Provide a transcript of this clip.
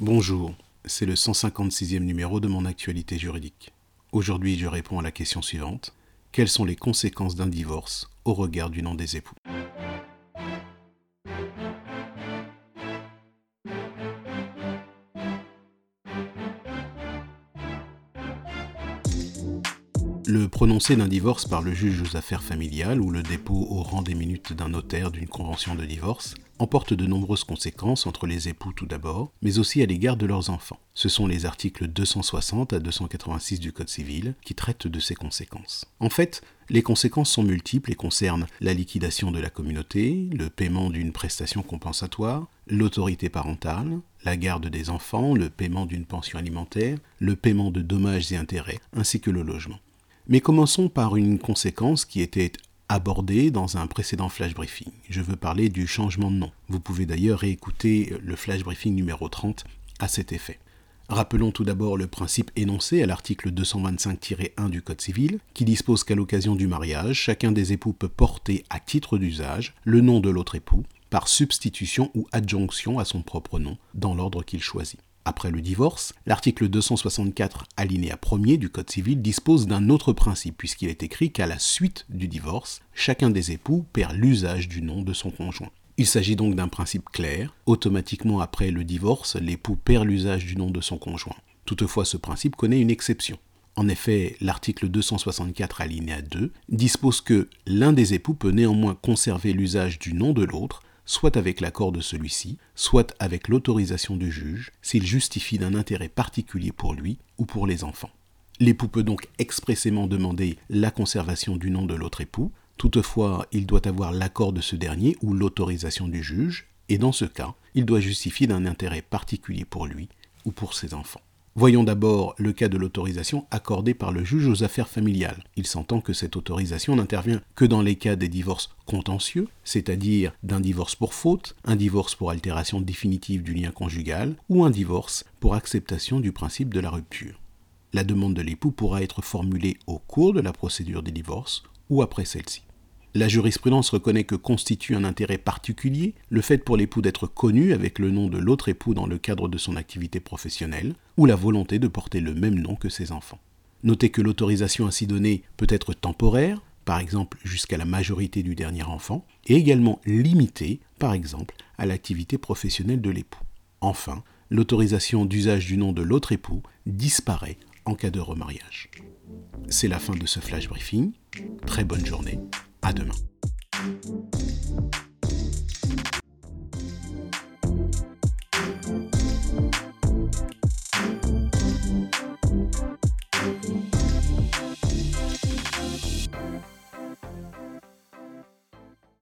Bonjour, c'est le 156e numéro de mon actualité juridique. Aujourd'hui, je réponds à la question suivante. Quelles sont les conséquences d'un divorce au regard du nom des époux? Le prononcé d'un divorce par le juge aux affaires familiales ou le dépôt au rang des minutes d'un notaire d'une convention de divorce emporte de nombreuses conséquences entre les époux tout d'abord, mais aussi à l'égard de leurs enfants. Ce sont les articles 260 à 286 du Code civil qui traitent de ces conséquences. En fait, les conséquences sont multiples et concernent la liquidation de la communauté, le paiement d'une prestation compensatoire, l'autorité parentale, la garde des enfants, le paiement d'une pension alimentaire, le paiement de dommages et intérêts, ainsi que le logement. Mais commençons par une conséquence qui était abordée dans un précédent flash briefing. Je veux parler du changement de nom. Vous pouvez d'ailleurs réécouter le flash briefing numéro 30 à cet effet. Rappelons tout d'abord le principe énoncé à l'article 225-1 du Code civil, qui dispose qu'à l'occasion du mariage, chacun des époux peut porter à titre d'usage le nom de l'autre époux, par substitution ou adjonction à son propre nom, dans l'ordre qu'il choisit. Après le divorce, l'article 264 alinéa 1er du Code civil dispose d'un autre principe puisqu'il est écrit qu'à la suite du divorce, chacun des époux perd l'usage du nom de son conjoint. Il s'agit donc d'un principe clair. Automatiquement après le divorce, l'époux perd l'usage du nom de son conjoint. Toutefois, ce principe connaît une exception. En effet, l'article 264 alinéa 2 dispose que l'un des époux peut néanmoins conserver l'usage du nom de l'autre soit avec l'accord de celui-ci, soit avec l'autorisation du juge, s'il justifie d'un intérêt particulier pour lui ou pour les enfants. L'époux peut donc expressément demander la conservation du nom de l'autre époux, toutefois il doit avoir l'accord de ce dernier ou l'autorisation du juge, et dans ce cas, il doit justifier d'un intérêt particulier pour lui ou pour ses enfants. Voyons d'abord le cas de l'autorisation accordée par le juge aux affaires familiales. Il s'entend que cette autorisation n'intervient que dans les cas des divorces contentieux, c'est-à-dire d'un divorce pour faute, un divorce pour altération définitive du lien conjugal ou un divorce pour acceptation du principe de la rupture. La demande de l'époux pourra être formulée au cours de la procédure des divorces ou après celle-ci. La jurisprudence reconnaît que constitue un intérêt particulier le fait pour l'époux d'être connu avec le nom de l'autre époux dans le cadre de son activité professionnelle, ou la volonté de porter le même nom que ses enfants. Notez que l'autorisation ainsi donnée peut être temporaire, par exemple jusqu'à la majorité du dernier enfant, et également limitée, par exemple, à l'activité professionnelle de l'époux. Enfin, l'autorisation d'usage du nom de l'autre époux disparaît en cas de remariage. C'est la fin de ce flash briefing. Très bonne journée. À demain.